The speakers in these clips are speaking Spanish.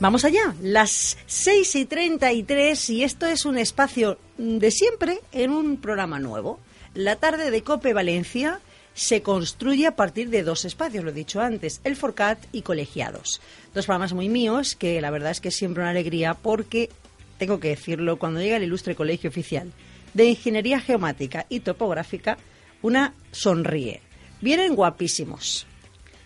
Vamos allá, las 6 y 33 y esto es un espacio de siempre en un programa nuevo. La tarde de Cope Valencia se construye a partir de dos espacios, lo he dicho antes, el Forcat y Colegiados. Dos programas muy míos que la verdad es que es siempre una alegría porque, tengo que decirlo, cuando llega el ilustre colegio oficial de Ingeniería Geomática y Topográfica, una sonríe. Vienen guapísimos,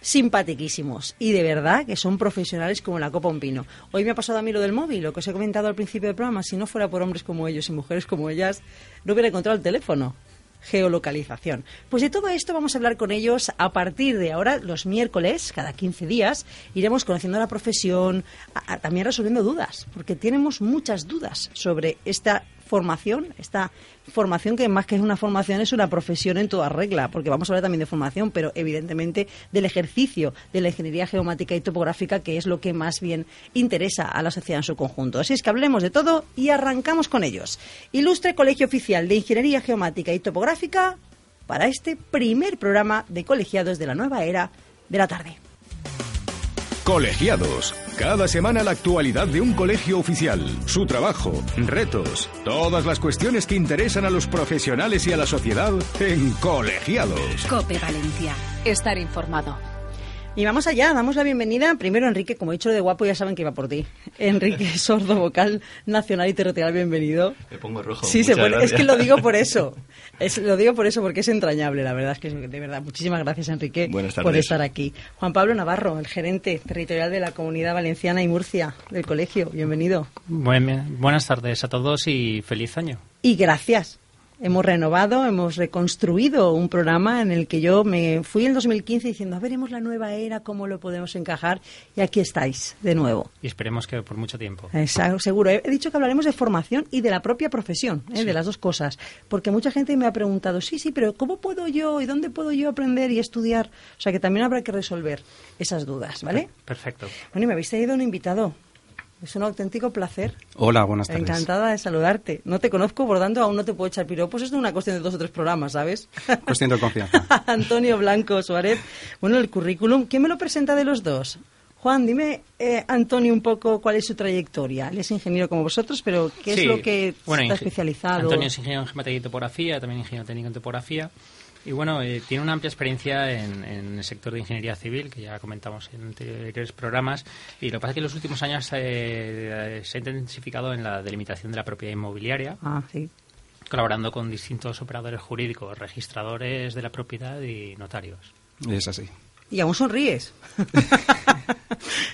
simpatiquísimos y de verdad que son profesionales como la copa un pino. Hoy me ha pasado a mí lo del móvil, lo que os he comentado al principio del programa, si no fuera por hombres como ellos y mujeres como ellas, no hubiera encontrado el teléfono geolocalización. Pues de todo esto vamos a hablar con ellos a partir de ahora, los miércoles, cada 15 días, iremos conociendo la profesión, también resolviendo dudas, porque tenemos muchas dudas sobre esta formación, esta formación que más que es una formación es una profesión en toda regla, porque vamos a hablar también de formación, pero evidentemente del ejercicio de la ingeniería geomática y topográfica, que es lo que más bien interesa a la sociedad en su conjunto. Así es que hablemos de todo y arrancamos con ellos. Ilustre Colegio Oficial de Ingeniería Geomática y Topográfica para este primer programa de colegiados de la nueva era de la tarde. Colegiados. Cada semana la actualidad de un colegio oficial, su trabajo, retos, todas las cuestiones que interesan a los profesionales y a la sociedad en Colegiados. Cope Valencia. Estar informado. Y vamos allá, damos la bienvenida. Primero, Enrique, como he dicho lo de guapo, ya saben que iba por ti. Enrique Sordo, vocal nacional y territorial, bienvenido. Me pongo rojo. Sí, se Muchas pone- es que lo digo por eso. Es- lo digo por eso, porque es entrañable, la verdad. Es que, de verdad, muchísimas gracias, Enrique, por estar aquí. Juan Pablo Navarro, el gerente territorial de la Comunidad Valenciana y Murcia del colegio. Bienvenido. Buen- buenas tardes a todos y feliz año. Y gracias. Hemos renovado, hemos reconstruido un programa en el que yo me fui en 2015 diciendo, a veremos la nueva era, cómo lo podemos encajar. Y aquí estáis, de nuevo. Y esperemos que por mucho tiempo. Esa- seguro. He he dicho que hablaremos de formación y de la propia profesión, ¿eh? de las dos cosas. Porque mucha gente me ha preguntado, sí, sí, pero ¿cómo puedo yo y dónde puedo yo aprender y estudiar? O sea que también habrá que resolver esas dudas, ¿vale? Perfecto. Bueno, y me habéis traído un invitado. Es un auténtico placer. Hola, buenas tardes. Encantada de saludarte. No te conozco, por tanto aún no te puedo echar piropos. Esto es una cuestión de dos o tres programas, ¿sabes? Cuestión de confianza. Antonio Blanco Suárez. Bueno, el currículum, ¿quién me lo presenta de los dos? Juan, dime, eh, Antonio, un poco cuál es su trayectoria. Él es ingeniero como vosotros, pero ¿qué es lo que bueno, está especializado? Antonio es ingeniero en geometría y topografía, también ingeniero técnico en topografía. Y bueno, eh, tiene una amplia experiencia en, en el sector de ingeniería civil, que ya comentamos en anteriores programas. Y lo que pasa es que en los últimos años eh, se ha intensificado en la delimitación de la propiedad inmobiliaria, Ah, sí. colaborando con distintos operadores jurídicos, registradores de la propiedad y notarios. Es así. Y aún sonríes.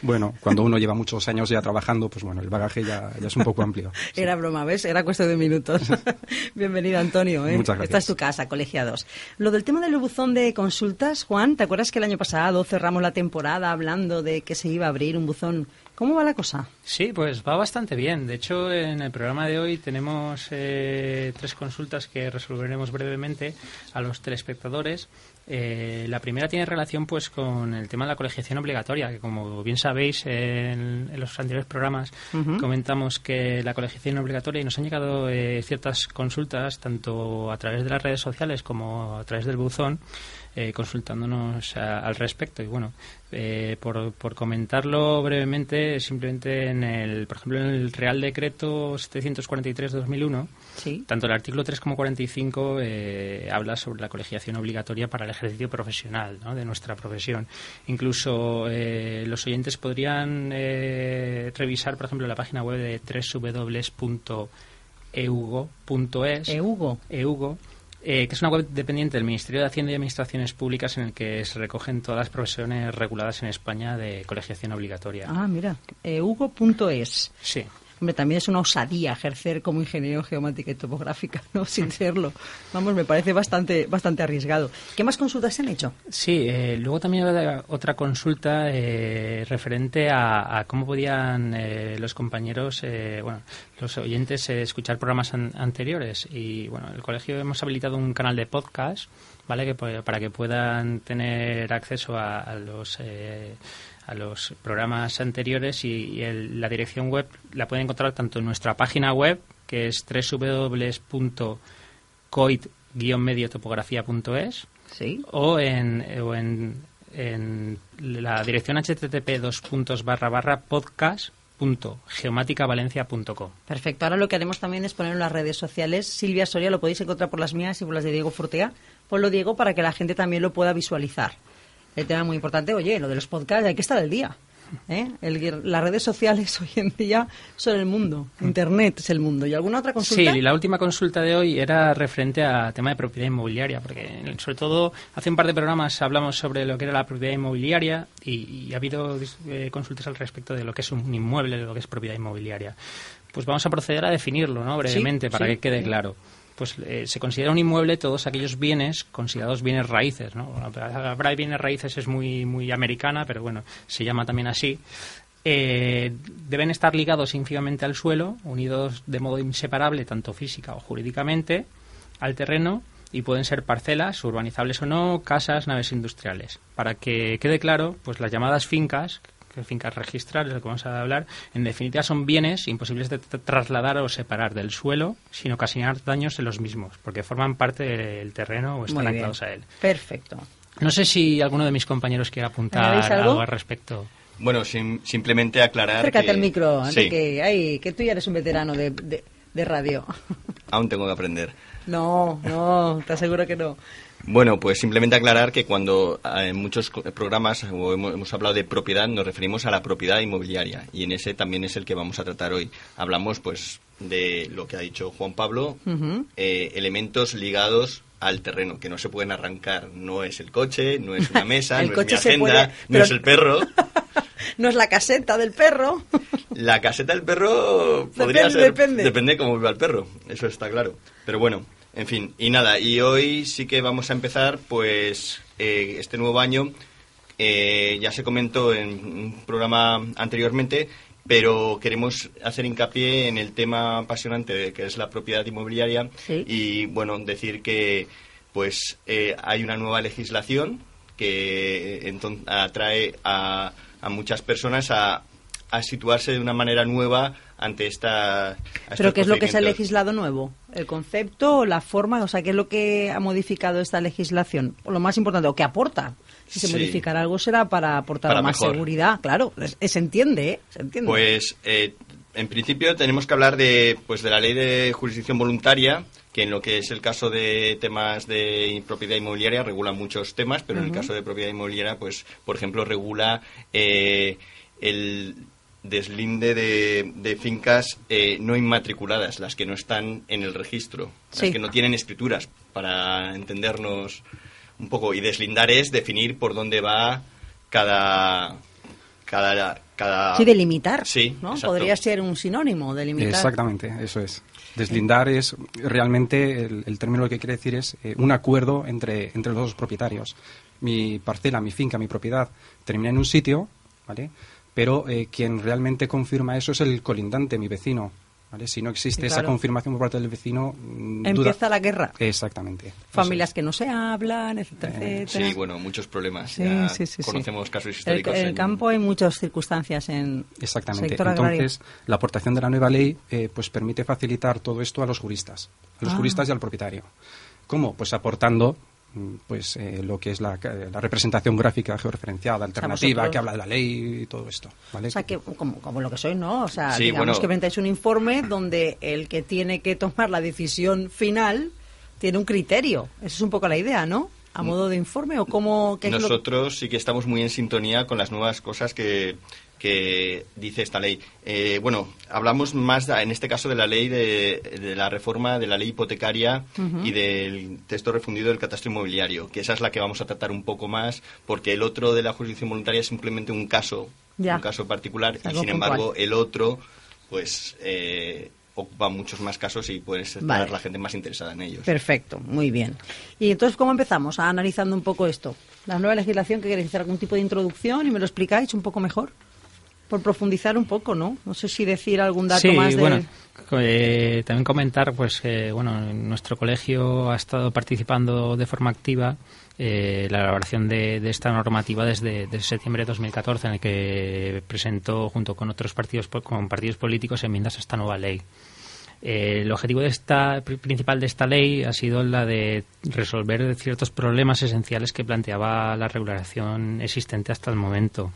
Bueno, cuando uno lleva muchos años ya trabajando, pues bueno, el bagaje ya, ya es un poco amplio. Era broma, ¿ves? Era cuestión de minutos. Bienvenido, Antonio. ¿eh? Muchas gracias. Esta es tu casa, colegiados. Lo del tema del buzón de consultas, Juan, ¿te acuerdas que el año pasado cerramos la temporada hablando de que se iba a abrir un buzón? ¿Cómo va la cosa? Sí, pues va bastante bien. De hecho, en el programa de hoy tenemos eh, tres consultas que resolveremos brevemente a los telespectadores. Eh, la primera tiene relación pues con el tema de la colegiación obligatoria, que como bien sabéis en, en los anteriores programas comentamos que la colegiación obligatoria y nos han llegado eh, ciertas consultas tanto a través de las redes sociales como a través del buzón eh, consultándonos a- al respecto. Y bueno eh, por, por comentarlo brevemente simplemente en el por ejemplo en el Real Decreto 743/2001 Sí. tanto el artículo 3 como 45 eh, habla sobre la colegiación obligatoria para el ejercicio profesional ¿no? de nuestra profesión. Incluso eh, los oyentes podrían eh, revisar, por ejemplo, la página web de www.eugo.es. Eugo. EUGO, eh, que es una web dependiente del Ministerio de Hacienda y Administraciones Públicas en el que se recogen todas las profesiones reguladas en España de colegiación obligatoria. Ah, mira, eugo.es. Sí. También es una osadía ejercer como ingeniero en geomática y topográfica, ¿no? Sin serlo. Vamos, me parece bastante, bastante arriesgado. ¿Qué más consultas se han hecho? Sí, eh, luego también otra consulta eh, referente a, cómo podían eh, los compañeros, eh, bueno, los oyentes eh, escuchar programas an- anteriores. Y bueno, el colegio hemos habilitado un canal de podcast, ¿vale? Que, pu- para que puedan tener acceso a, a los. A los programas anteriores y, y el- la dirección web la pueden encontrar tanto en nuestra página web que es www.coit-mediotopografía.es Sí. o en, o en, en la dirección http dos puntos barra barra podcast geomáticavalencia.com. Perfecto. Ahora lo que haremos también es poner en las redes sociales. Silvia Soria lo podéis encontrar por las mías y por las de Diego Fortea. Ponlo, Diego, para que la gente también lo pueda visualizar. El tema muy importante, oye, lo de los podcasts, hay que estar al día. ¿eh? El- las redes sociales hoy en día son el mundo. Internet es el mundo. ¿Y alguna otra consulta? Sí, la última consulta de hoy era referente a tema de propiedad inmobiliaria, porque sobre todo hace un par de programas hablamos sobre lo que era la propiedad inmobiliaria y, y ha habido eh, consultas al respecto de lo que es un inmueble, de lo que es propiedad inmobiliaria. Pues vamos a proceder a definirlo, ¿no? Brevemente, Sí, para sí. que quede claro. Pues eh, se considera un inmueble todos aquellos bienes considerados bienes raíces, ¿no? De bienes raíces es muy muy americana, pero bueno, se llama también así. Eh, deben estar ligados ínfimamente al suelo, unidos de modo inseparable, tanto física o jurídicamente, al terreno y pueden ser parcelas, urbanizables o no, casas, naves industriales. Para que quede claro, pues las llamadas fincas, fincas registrales, de lo que vamos a hablar, en definitiva son bienes imposibles de tra- trasladar o separar del suelo sin ocasionar daños en los mismos, porque forman parte del terreno o están anclados a él. Perfecto. No sé si alguno de mis compañeros quiere apuntar ¿Añadís algo? algo al respecto. Bueno, sim- simplemente aclarar Acércate que... al micro, Sí, Enrique. Ay, que tú ya eres un veterano de, de, de radio. aún tengo que aprender. No, no, te aseguro que no. Bueno, pues simplemente aclarar que cuando eh, en muchos programas hemos, hablado de propiedad, nos referimos a la propiedad inmobiliaria y en ese también es el que vamos a tratar hoy. Hablamos pues de lo que ha dicho Juan Pablo, eh, elementos ligados al terreno que no se pueden arrancar. No es el coche, no es una mesa, El no coche es mi agenda, puede, no es el perro. No es la caseta del perro. La caseta del perro podría Depende, ser. depende. Depende cómo viva el perro, eso está claro. Pero bueno, en fin, y nada, y hoy sí que vamos a empezar, pues, eh, este nuevo año. eh, ya se comentó en un programa anteriormente, pero queremos hacer hincapié en el tema apasionante que es la propiedad inmobiliaria Sí. y, bueno, decir que, pues, eh, hay una nueva legislación que atrae a, a muchas personas a, a situarse de una manera nueva ante esta. ¿Pero qué es lo que se ha legislado nuevo? ¿El concepto o la forma? O sea, ¿qué es lo que ha modificado esta legislación? O lo más importante, ¿o qué aporta? Si se Sí. modificará algo será para aportar Para más mejor. seguridad. Claro, se entiende, ¿eh? Se entiende. Pues eh, en principio tenemos que hablar de, pues, de la ley de jurisdicción voluntaria, que en lo que es el caso de temas de propiedad inmobiliaria regula muchos temas, pero en el caso de propiedad inmobiliaria, pues, por ejemplo, regula eh, el deslinde de, de fincas eh, no inmatriculadas, las que no están en el registro, Sí. las que no tienen escrituras, para entendernos un poco. Y deslindar es definir por dónde va cada... cada, cada sí, delimitar. Sí, ¿no? exacto. Podría ser un sinónimo, delimitar. Exactamente, eso es. Deslindar es realmente el, el término que quiere decir es eh, un acuerdo entre, entre los dos propietarios. Mi parcela, mi finca, mi propiedad termina en un sitio, ¿vale? Pero eh, quien realmente confirma eso es el colindante, mi vecino. ¿vale? Si no existe Sí, esa confirmación por parte del vecino, mm, duda- Empieza la guerra. Exactamente. Familias es. que no se hablan, etcétera, Eh, etcétera. Sí, bueno, muchos problemas. Sí, Ya sí, sí, sí. conocemos casos El, históricos. el en- campo hay muchas circunstancias en Exactamente. sector agrario. Entonces, la aportación de la nueva ley eh, pues permite facilitar todo esto a los juristas, a los Ah. juristas y al propietario. ¿Cómo? Pues aportando pues eh, lo que es la, la representación gráfica georreferenciada, alternativa, que habla de la ley y todo esto. ¿vale? O sea, que como, como lo que soy, ¿no? O sea, Sí, digamos bueno. que presentáis un informe donde el que tiene que tomar la decisión final tiene un criterio. Esa es un poco la idea, ¿no? A modo de informe o cómo... qué es lo- Nosotros sí que estamos muy en sintonía con las nuevas cosas que, que dice esta ley. Eh, bueno, hablamos más en este caso de la ley de, de la reforma de la ley hipotecaria y del texto refundido del catastro inmobiliario, que esa es la que vamos a tratar un poco más, porque el otro de la jurisdicción voluntaria es simplemente un caso, Ya. un caso particular, y sin embargo puntual. el otro pues eh, ocupa muchos más casos y puedes estar Vale. la gente más interesada en ellos. Perfecto, muy bien. Y entonces, ¿cómo empezamos? A analizando un poco esto. La nueva legislación, que queréis hacer algún tipo de introducción y me lo explicáis un poco mejor. Por profundizar un poco, ¿no? No sé si decir algún dato sí, más de... bueno, eh, también comentar pues que bueno, nuestro colegio ha estado participando de forma activa eh, la elaboración de, de esta normativa desde, desde septiembre de 2014 en el que presentó junto con otros partidos con partidos políticos enmiendas a esta nueva ley. Eh, el objetivo de esta, pri- principal de esta ley ha sido la de resolver ciertos problemas esenciales que planteaba la regulación existente hasta el momento.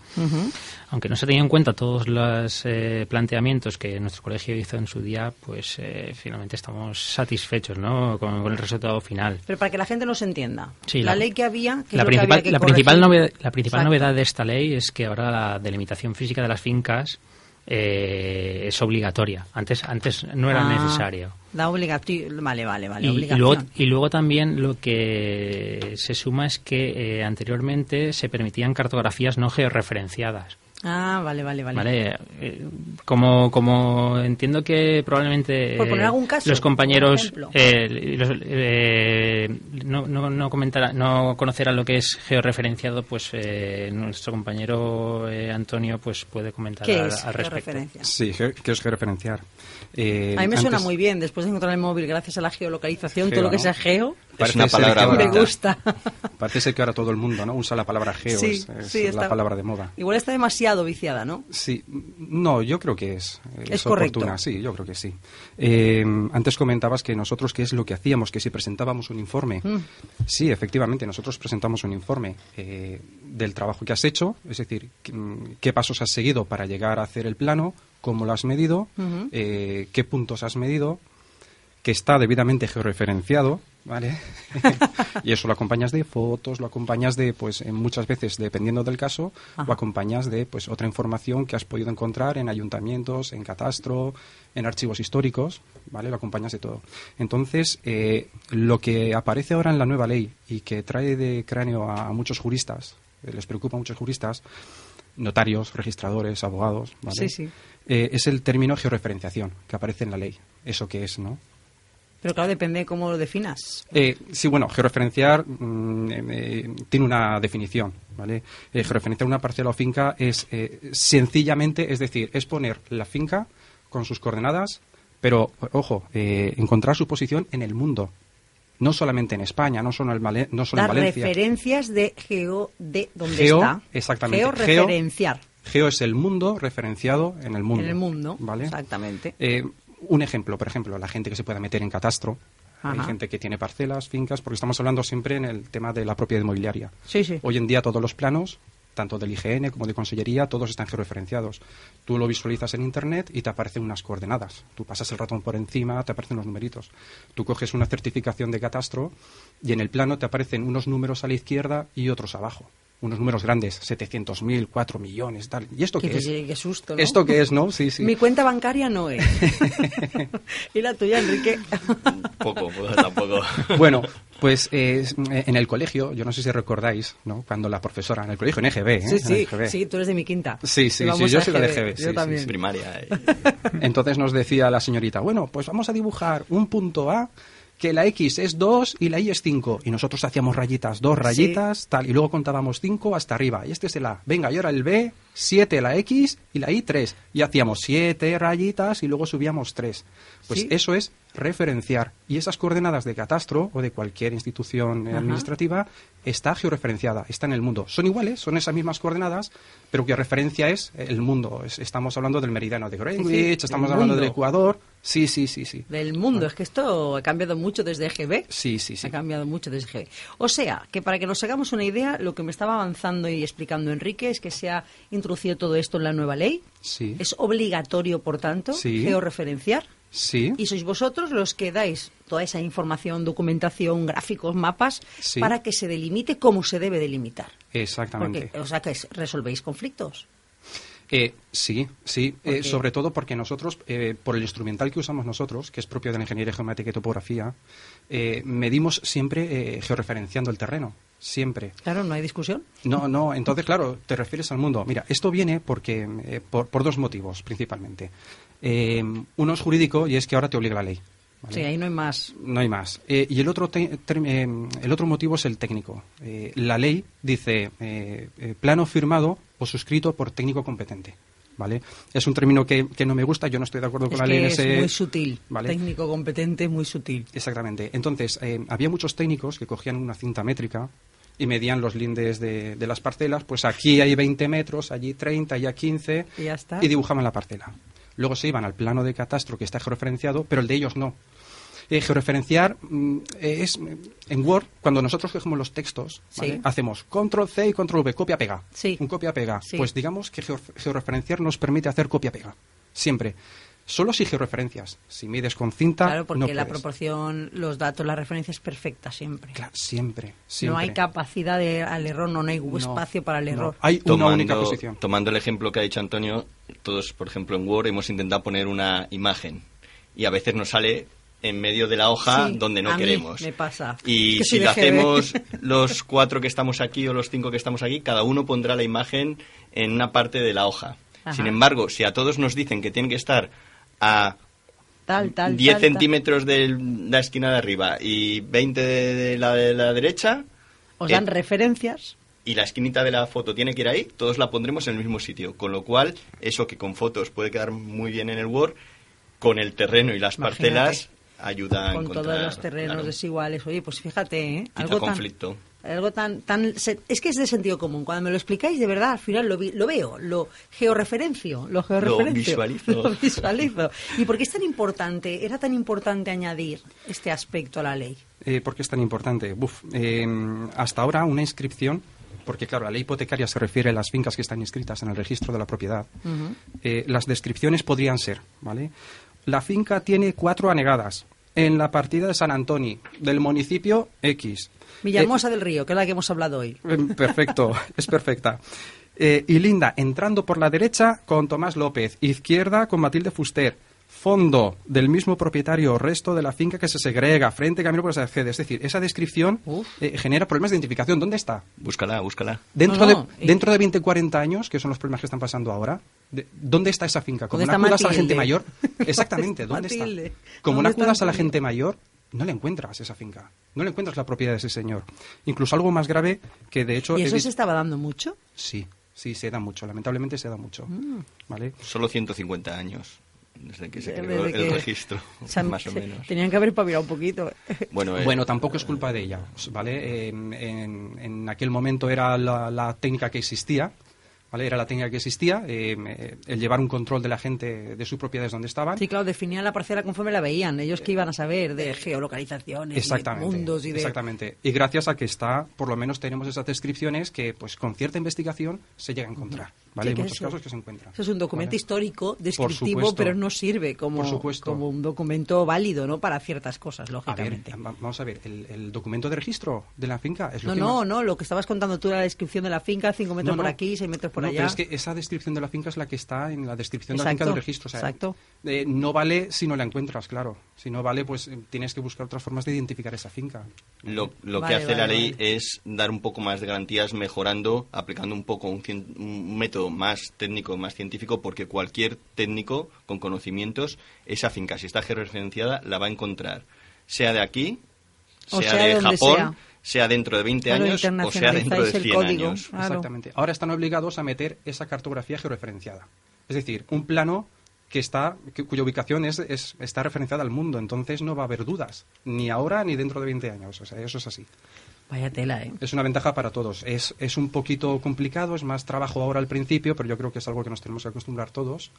Aunque no se tenían en cuenta todos los eh, planteamientos que nuestro colegio hizo en su día, pues eh, finalmente estamos satisfechos ¿no? con, con el resultado final. Pero para que la gente nos entienda. Sí, la, la- ley que había... es La lo que principal, había que la principal, corregir. novedad, la principal Exacto. novedad de esta ley es que ahora la delimitación física de las fincas eh, es obligatoria. Antes, antes no era Ah, necesario. La obligación... Vale, vale, vale. Y, luego, y luego también lo que se suma es que eh, anteriormente se permitían cartografías no georreferenciadas. Ah, vale, vale, vale. Vale, eh, como, como entiendo que probablemente Por poner eh, algún caso, los compañeros por ejemplo. eh, los- eh, no, no, no, comentará- no conocerán lo que es georreferenciado, pues eh, nuestro compañero eh, Antonio pues puede comentar ¿Qué al, es al respecto. Sí, ge- que os referenciar. Eh, A mí me suena muy bien, después de encontrar el móvil, gracias a la geolocalización, todo lo que ¿no? sea geo, Es una Parece ser palabra que ahora- me bonita. gusta. Parece ser que ahora todo el mundo ¿no? usa la palabra geo, sí, es, es sí, la palabra de moda. Igual está demasiado viciada, ¿no? Sí, no, yo creo que es, Es correcto. oportuna, sí, yo creo que sí. Eh, antes comentabas que nosotros, ¿qué es lo que hacíamos? Que si presentábamos un informe. Mm. Sí, efectivamente, nosotros presentamos un informe eh, del trabajo que has hecho, es decir, qué, qué pasos has seguido para llegar a hacer el plano, cómo lo has medido, eh, qué puntos has medido, que está debidamente georreferenciado, ¿vale? y eso lo acompañas de fotos, lo acompañas de, pues, muchas veces, dependiendo del caso, Ajá. lo acompañas de, pues, otra información que has podido encontrar en ayuntamientos, en catastro, en archivos históricos, ¿vale? Lo acompañas de todo. Entonces, eh, lo que aparece ahora en la nueva ley y que trae de cráneo a, a muchos juristas, eh, les preocupa a muchos juristas, notarios, registradores, abogados, ¿vale? Sí, sí. Eh, es el término georreferenciación que aparece en la ley. ¿Eso qué es, no? Pero claro, depende de cómo lo definas. Eh, sí, bueno, georreferenciar mm, eh, eh, tiene una definición, ¿vale? Eh, georreferenciar una parcela o finca es eh, sencillamente, es decir, es poner la finca con sus coordenadas, pero, ojo, encontrar su posición en el mundo. No solamente en España, no solo en, Vale- no solo en Valencia. referencias de geo de donde Geo, está. exactamente. Georreferenciar. Geo es el mundo referenciado en el mundo. En el mundo, ¿vale? exactamente. Eh, un ejemplo, por ejemplo, la gente que se pueda meter en catastro. Hay gente que tiene parcelas, fincas, porque estamos hablando siempre en el tema de la propiedad inmobiliaria. Sí, sí. Hoy en día todos los planos, tanto del IGN como de Consellería, todos están georreferenciados. Tú lo visualizas en Internet y te aparecen unas coordenadas. Tú pasas el ratón por encima, te aparecen los numeritos. Tú coges una certificación de catastro y en el plano te aparecen unos números a la izquierda y otros abajo. Unos números grandes, 700.000, 4 millones, tal. ¿Y esto qué, Qué, es? qué- qué susto, ¿no? ¿Esto qué es, no? Sí, sí. Mi cuenta bancaria no es. ¿Y la tuya, Enrique? Poco, poco, tampoco. Bueno, pues eh, en el colegio, yo no sé si recordáis, ¿no? Cuando la profesora, en el colegio en EGB, ¿eh? Sí, sí, EGB. sí, tú eres de mi quinta. Sí, sí, sí, vamos yo soy la de EGB, sí, Yo sí, también. sí. Primaria. eh. Entonces nos decía la señorita, bueno, pues vamos a dibujar un punto A, que la X es 2 y la Y es 5. Y nosotros hacíamos rayitas, dos rayitas, tal, y luego contábamos 5 hasta arriba. Y este es el A. Venga, y ahora el B, 7 la X y la Y 3. Y hacíamos 7 rayitas y luego subíamos 3. Pues Sí. eso es referenciar. Y esas coordenadas de catastro o de cualquier institución Ajá. administrativa está georreferenciada, está en el mundo. Son iguales, son esas mismas coordenadas, pero que referencia es el mundo. Es- estamos hablando del meridiano de Greenwich, sí, estamos hablando del. Ecuador. Sí, sí, sí, sí. Del mundo, es que esto ha cambiado mucho desde EGB. Sí, sí, sí. Ha cambiado mucho desde EGB. O sea, que para que nos hagamos una idea, lo que me estaba avanzando y explicando Enrique es que se ha introducido todo esto en la nueva ley. Sí. Es obligatorio, por tanto, Sí. georreferenciar. Sí. Y sois vosotros los que dais toda esa información, documentación, gráficos, mapas, Sí. para que se delimite como se debe delimitar. Exactamente. Porque, o sea, que es- resolvéis conflictos. Eh, sí, sí, eh, sobre todo porque nosotros, eh, por el instrumental que usamos nosotros, que es propio de la ingeniería geomática y topografía, medimos siempre georreferenciando el terreno. Siempre. Claro, no hay discusión. No, no, entonces, claro, te refieres al mundo. Mira, esto viene porque eh, por, por dos motivos, principalmente. Eh, uno es jurídico y es que ahora te obliga la ley. ¿vale? Sí, ahí no hay más. No hay más. Eh, y el otro, te- ter- el otro motivo es el técnico. La ley dice plano firmado o suscrito por técnico competente. ¿Vale? Es un término que, que no me gusta, yo no estoy de acuerdo Es con la ley que en es muy sutil. ¿vale? Técnico competente, muy sutil. Exactamente. Entonces, eh, había muchos técnicos que cogían una cinta métrica y medían los lindes de, de las parcelas. Pues aquí hay 20 metros, allí 30, allá 15. Y ya está. Y dibujaban la parcela. Luego se iban al plano de catastro que está georreferenciado, pero el de ellos no. Eh, georreferenciar mm, es mm, en Word, cuando nosotros cogemos los textos, ¿vale? Sí. hacemos control C y control V, copia-pega. Sí. Un copia-pega. Sí. Pues digamos que geo- georreferenciar nos permite hacer copia-pega. Siempre. Solo si georreferencias. Si mides con cinta, Claro, porque no la puedes. proporción, los datos, la referencia es perfecta siempre. Claro, siempre, siempre. No hay capacidad de, al error, no, no hay No, espacio para el no. error. Hay una única tomando, posición. tomando el ejemplo que ha dicho Antonio, todos, por ejemplo, en Word hemos intentado poner una imagen y a veces nos sale en medio de la hoja Sí, donde no a mí queremos. me pasa. Y Es que si lo hacemos los cuatro que estamos aquí o los cinco que estamos aquí, cada uno pondrá la imagen en una parte de la hoja. Ajá. Sin embargo, si a todos nos dicen que tienen que estar a Tal, tal, 10 tal, tal. centímetros de la esquina de arriba y 20 de, la de la derecha, Os dan eh, referencias. y la esquinita de la foto tiene que ir ahí, todos la pondremos en el mismo sitio. Con lo cual, eso que con fotos puede quedar muy bien en el Word, con el terreno y las Imagínate. parcelas ayuda a con encontrar, todos los terrenos claro, desiguales. Oye, pues fíjate, ¿eh? quita algo tan, conflicto. Algo tan, tan se- es que es de sentido común. Cuando me lo explicáis, de verdad, al final lo, vi- lo veo, lo georreferencio, lo georreferencio, visualizo. lo visualizo. ¿Y por qué es tan importante, era tan importante añadir este aspecto a la ley? Eh, ¿Por qué es tan importante? Buf, eh, hasta ahora una inscripción, porque claro, la ley hipotecaria se refiere a las fincas que están inscritas en el registro de la propiedad. Eh, las descripciones podrían ser, ¿vale? La finca tiene cuatro anegadas en la partida de San Antonio, del municipio X. Villahermosa del Río, que es la que hemos hablado hoy. Eh, perfecto, es perfecta. Eh, y Linda, entrando por la derecha con Tomás López, izquierda con Matilde Fuster, fondo del mismo propietario, resto de la finca que se segrega, frente camino por se accede. Es decir, esa descripción eh, genera problemas de identificación. ¿Dónde está? Búscala, búscala. Dentro, No, no, de, y- dentro de 20, 40 años, que son los problemas que están pasando ahora, de- ¿dónde está esa finca? Como ¿Dónde no está acudas a la gente mayor, exactamente, ¿Dónde ¿dónde está? Como no ¿Dónde está acudas a la gente mayor, no le encuentras esa finca, no le encuentras la propiedad de ese señor. Incluso algo más grave que de hecho... ¿Y eso se estaba dando mucho? Sí, sí, se da mucho, lamentablemente se da mucho. Mm. ¿Vale? Solo 150 años desde que se Desde creó el que- registro, se han- más o menos. Tenían que haber pavilado un poquito. Bueno, eh, Bueno, tampoco es culpa de ella, ¿vale? En, en aquel momento era la, la técnica que existía, ¿vale? Era la técnica que existía, eh, eh, el llevar un control de la gente de sus propiedades donde estaban. Sí, claro, definían la parcela conforme la veían. Ellos que iban a saber de geolocalizaciones, y de Exactamente, mundos y de... exactamente. Y gracias a que está, por lo menos tenemos esas descripciones que, pues, con cierta investigación se llega a encontrar, ¿vale? Sí, Hay que muchos eso- casos que se encuentran. Eso es un documento ¿vale? histórico, descriptivo, supuesto. pero no sirve como, Por supuesto. como un documento válido, ¿no? Para ciertas cosas, A ver, lógicamente. va- vamos a ver, el, el documento de registro de la finca es lo No, que no, más- no, lo que estabas contando tú era la descripción de la finca, 5 metros No, por aquí, 6 metros por No, allá. pero es que esa descripción de la finca es la que está en la descripción de la finca del registro. o sea, exacto. eh, no vale si no la encuentras, claro. Si no vale, pues tienes que buscar otras formas de identificar esa finca. Lo, lo Vale, que hace vale, la ley vale. es dar un poco más de garantías mejorando, aplicando un poco un, cien- un método más técnico, más científico, porque cualquier técnico con conocimientos, esa finca, si está georreferenciada, la va a encontrar, sea de aquí, O sea, sea de Japón, sea. sea. dentro de 20 Claro, años o sea dentro de internacionalizáis el 100 código. años. Claro. Exactamente. Ahora están obligados a meter esa cartografía georreferenciada. Es decir, un plano que está, que- cuya ubicación es, es- está referenciada al mundo. Entonces no va a haber dudas, ni ahora ni dentro de 20 años. O sea, eso es así. Vaya tela, ¿eh? Es una ventaja para todos. Es, es un poquito complicado, es más trabajo ahora al principio, pero yo creo que es algo que nos tenemos que acostumbrar todos.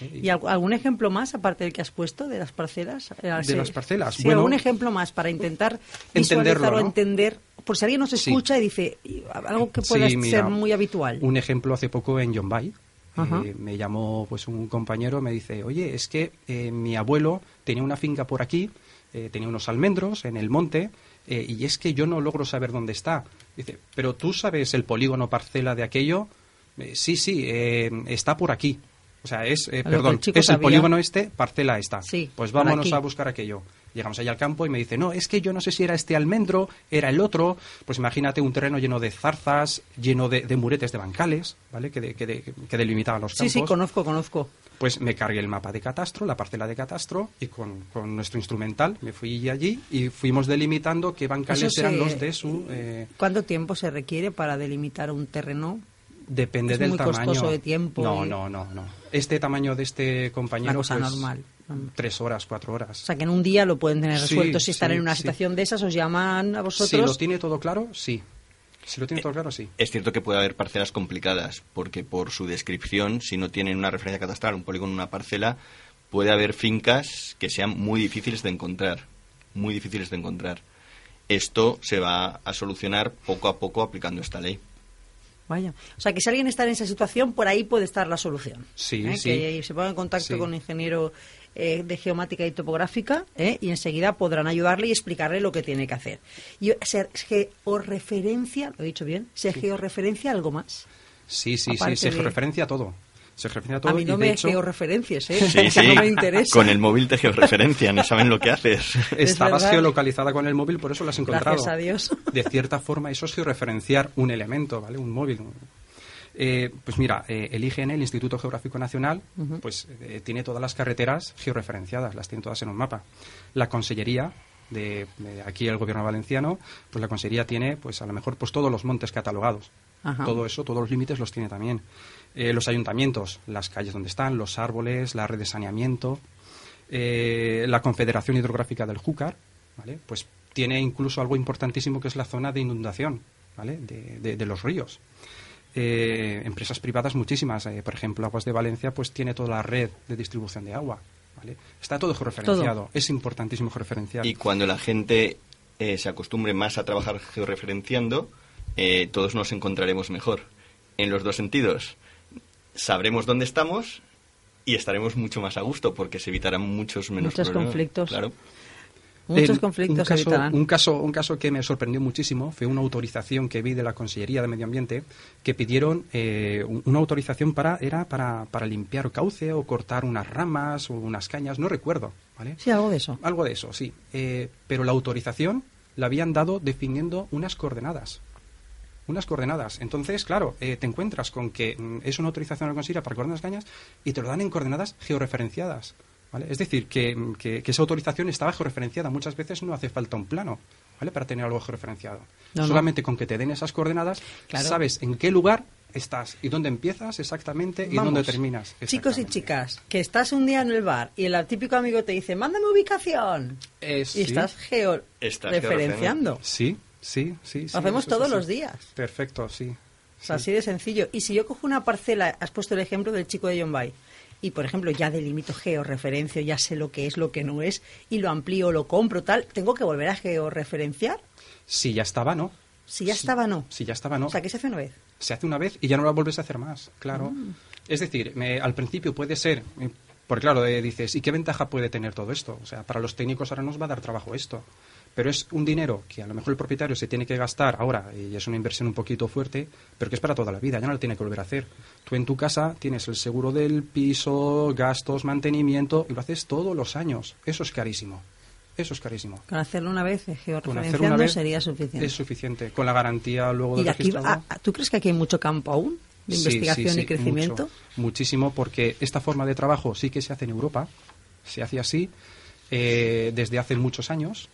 ¿Eh? ¿Y al- algún ejemplo más, aparte del que has puesto, de las parcelas? Eh, De sí. las parcelas, Sí, bueno, algún ejemplo más para intentar entenderlo, o ¿no? entender, por si alguien nos Sí. escucha y dice y, algo que pueda Sí, mira, ser muy habitual. Un ejemplo hace poco en Yombay. Eh, me llamó pues un compañero, me dice, oye, es que eh, mi abuelo tenía una finca por aquí, eh, tenía unos almendros en el monte, eh, y es que yo no logro saber dónde está. Dice, pero tú sabes el polígono parcela de aquello. Eh, sí, sí, eh, está por aquí. O sea, es, eh, perdón, es el polígono este, parcela esta. Sí, pues vámonos a buscar aquello. Llegamos allá al campo y me dice, no, es que yo no sé si era este almendro, era el otro. Pues imagínate un terreno lleno de zarzas, lleno de, de muretes de bancales, ¿vale? Que, de- que, de- que delimitaban los Sí, campos. sí, conozco, conozco. Pues me cargué el mapa de catastro, la parcela de catastro, y con, con nuestro instrumental me fui allí y fuimos delimitando qué bancales eran los de su... eh, ¿Cuánto tiempo se requiere para delimitar un terreno? depende Es del muy tamaño. costoso de tiempo No, y- no, no, no. Este tamaño de este compañero... Una cosa pues, normal. Tres horas, cuatro O horas. sea, que en un día lo pueden tener Sí, resuelto. si están sí, en una sí. situación de esas, os llaman a Si vosotros. lo tiene todo claro, sí. Si lo tiene todo claro, sí. Es cierto que puede haber parcelas complicadas, porque por su descripción, si no tienen una referencia catastral, un polígono, una parcela, puede haber fincas que sean muy difíciles de encontrar. Muy difíciles de encontrar. Esto se va a solucionar poco a poco aplicando esta ley. Vaya. O sea, que si alguien está en esa situación, por ahí puede estar la solución. Sí, ¿Eh? sí. Que se ponga en contacto Sí. con un ingeniero eh, de geomática y topográfica ¿eh? y enseguida podrán ayudarle y explicarle lo que tiene que hacer. Y se georreferencia, lo he dicho bien, se georreferencia algo más. Sí, sí, sí. Se de- referencia a todo. Se referencia a todo. A mí no me hecho, georreferencias, ¿eh? Sí, no me interesa. Con el móvil te georreferencian, no saben lo que haces. Estabas verdad. geolocalizada con el móvil, por eso lo has encontrado. Gracias a Dios. De cierta forma, eso es georreferenciar un elemento, ¿vale? Un móvil. Eh, pues mira, eh, el IGN, el Instituto Geográfico Nacional, pues eh, tiene todas las carreteras georreferenciadas, las tiene todas en un mapa. La Consellería de, de aquí el Gobierno valenciano, pues la Consellería tiene, pues a lo mejor, pues todos los montes catalogados. Ajá. Todo eso, todos los límites los tiene también. Eh, los ayuntamientos, las calles donde están, los árboles, la red de saneamiento, eh, la Confederación Hidrográfica del Júcar, ¿vale? Pues tiene incluso algo importantísimo que es la zona de inundación, ¿vale? De, de- de los ríos. Eh, empresas privadas muchísimas, eh, por ejemplo, Aguas de Valencia, pues tiene toda la red de distribución de agua, ¿vale? Está todo georreferenciado, es importantísimo georreferenciar. Y cuando la gente eh, se acostumbre más a trabajar georreferenciando, eh, todos nos encontraremos mejor. En los dos sentidos. Sabremos dónde estamos y estaremos mucho más a gusto porque se evitarán muchos menos Muchos problemas. conflictos. Claro. Muchos conflictos un se caso, evitarán. Un caso, un caso que me sorprendió muchísimo fue una autorización que vi de la Consellería de Medio Ambiente que pidieron eh, un- una autorización para era para, para limpiar cauce o cortar unas ramas o unas cañas, no recuerdo, ¿vale? Sí, algo de eso. Algo de eso, sí. Eh, pero la autorización la habían dado definiendo unas coordenadas. Unas coordenadas. Entonces, claro, eh, te encuentras con que mm, es una autorización de la Consellería para cortar unas cañas y te lo dan en coordenadas georreferenciadas. ¿vale? Es decir, que, mm, que- que esa autorización estaba georreferenciada. Muchas veces no hace falta un plano ¿vale? para tener algo georreferenciado. No, no. Solamente con que te den esas coordenadas, Claro. sabes en qué lugar estás y dónde empiezas exactamente y Vamos, dónde terminas. Chicos y chicas, que estás un día en el bar y el típico amigo te dice, mándame ubicación. Eh, Y sí. Estás georreferenciando. Sí, sí, sí. sí, Lo hacemos todos los días. Perfecto, sí. O sea, Sí. así de sencillo. Y si yo cojo una parcela, has puesto el ejemplo del chico de John Bay, y por ejemplo ya delimito georreferencio, ya sé lo que es, lo que no es, y lo amplío, lo compro, tal, ¿tengo que volver a georreferenciar? Si ya estaba, no. Si ya estaba, no. Si ya estaba, no. O sea, que se hace una vez. se hace una vez y ya no la vuelves a hacer más, claro. Mm. Es decir, me- al principio puede ser, eh, porque claro, eh, dices, ¿y qué ventaja puede tener todo esto? O sea, para los técnicos ahora nos va a dar trabajo esto. Pero es un dinero que a lo mejor el propietario se tiene que gastar ahora y es una inversión un poquito fuerte, pero que es para toda la vida, ya no lo tiene que volver a hacer. Tú en tu casa tienes el seguro del piso, gastos, mantenimiento y lo haces todos los años. Eso es carísimo. Eso es carísimo. Con hacerlo una vez, una georreferenciando vez sería suficiente. Es suficiente. Con la garantía luego y del de aquí, registrado. a- a- ¿tú crees que aquí hay mucho campo aún de Sí, investigación sí, sí, y crecimiento? mucho, muchísimo, porque esta forma de trabajo sí que se hace en Europa, se hace así eh, desde hace muchos años,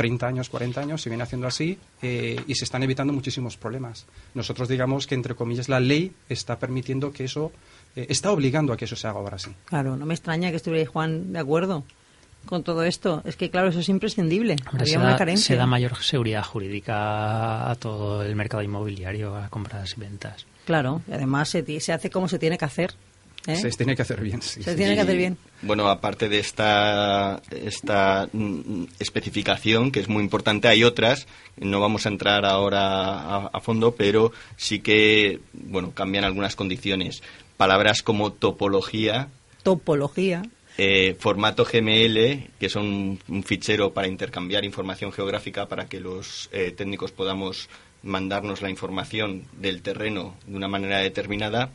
30 años, 40 años, se viene haciendo así eh, y se están evitando muchísimos problemas. Nosotros digamos que, entre comillas, la ley está permitiendo que eso, eh, está obligando a que eso se haga ahora sí. Claro, no me extraña que estuviera Juan de acuerdo con todo esto. Es que, claro, eso es imprescindible. Hombre, Había se, una da, carencia. se da mayor seguridad jurídica a todo el mercado inmobiliario, a compras y ventas. Claro, y además se hace como se tiene que hacer. ¿Eh? Se tiene que hacer bien, sí. Se tiene que hacer bien. Bueno, aparte de esta, esta mm, especificación, que es muy importante, hay otras, no vamos a entrar ahora a, a fondo, pero sí que, bueno, cambian algunas condiciones. Palabras como topología, Topología. eh, formato GML, que son un, un fichero para intercambiar información geográfica para que los eh, técnicos podamos mandarnos la información del terreno de una manera determinada,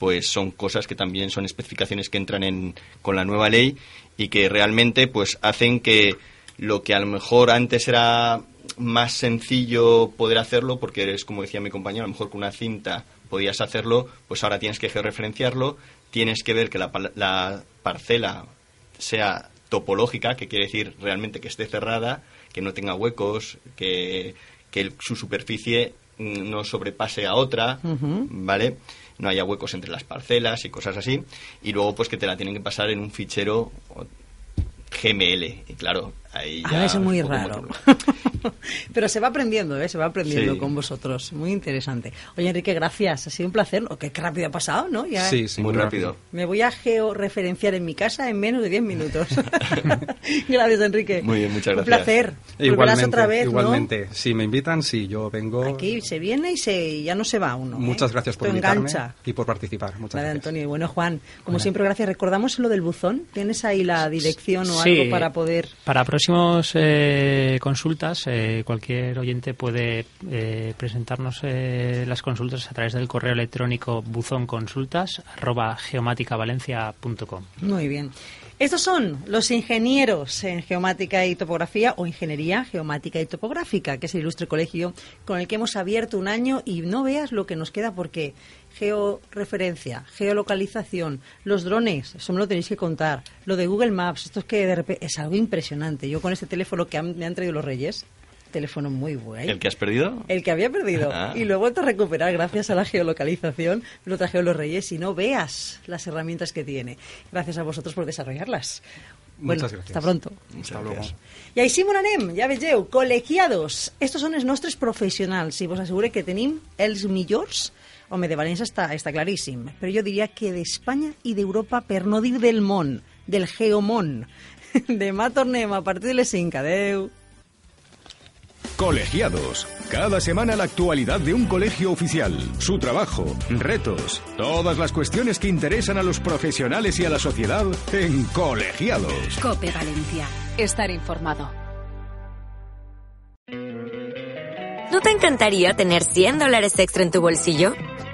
pues son cosas que también son especificaciones que entran en, con la nueva ley y que realmente pues hacen que lo que a lo mejor antes era más sencillo poder hacerlo, porque es como decía mi compañero, a lo mejor con una cinta podías hacerlo, pues ahora tienes que georreferenciarlo, tienes que ver que la, la parcela sea topológica, que quiere decir realmente que esté cerrada, que no tenga huecos, que, que su superficie mm, no sobrepase a otra, ¿vale? No haya huecos entre las parcelas y cosas así. Y luego, pues que te la tienen que pasar en un fichero GML. Y claro, ahí ya. es muy raro. Pero se va aprendiendo, ¿eh? Se va aprendiendo con vosotros. Muy interesante. Oye, Enrique, gracias. Ha sido un placer. qué rápido ha pasado, ¿no? Ya sí, sí, muy rápido. Me voy a georreferenciar en mi casa en menos de 10 minutos. gracias, Enrique. Muy bien, muchas gracias. Un placer. Igualmente, otra vez, igualmente. Si me invitan, sí, yo vengo. Aquí se viene y se ya no se va uno. ¿eh? Muchas gracias por invitarme y por participar. Muchas vale, gracias. Antonio. Bueno, Juan, como siempre, gracias. Recordamos lo del buzón. ¿Tienes ahí la dirección o algo para poder...? Para próximos eh, consultas, eh, cualquier oyente puede eh, presentarnos eh, las consultas a través del correo electrónico buzonconsultas@geomaticavalencia.com. Muy bien. Estos son los ingenieros en geomática y topografía o ingeniería geomática y topográfica, que es el ilustre colegio con el que hemos abierto un año y no veas lo que nos queda porque georreferencia, geolocalización, los drones, eso me lo tenéis que contar, lo de Google Maps, esto es que de repente es algo impresionante. Yo con este teléfono que me han traído los Reyes, teléfono muy bueno. ¿El que has perdido? El que había perdido. Ah. Y lo he vuelto a recuperar gracias a la geolocalización. Lo trajeron los Reyes y no veas las herramientas que tiene. Gracias a vosotros por desarrollarlas. Bueno, Muchas gracias. hasta pronto. Hasta luego. I així mon anem, ja vegeu, col·legiados. Estos són els nostres professionals. Si vos assegure que tenim els millors, home, de València està, està claríssim, però jo diria que d'Espanya i d'Europa, per no dir del món, del geomón. Demà tornem a partir de les 5. Adeu. Colegiados. Cada semana la actualidad de un colegio oficial, su trabajo, retos, todas las cuestiones que interesan a los profesionales y a la sociedad en Colegiados. Cope Valencia. Estar informado. ¿No te encantaría tener 100 dólares extra en tu bolsillo?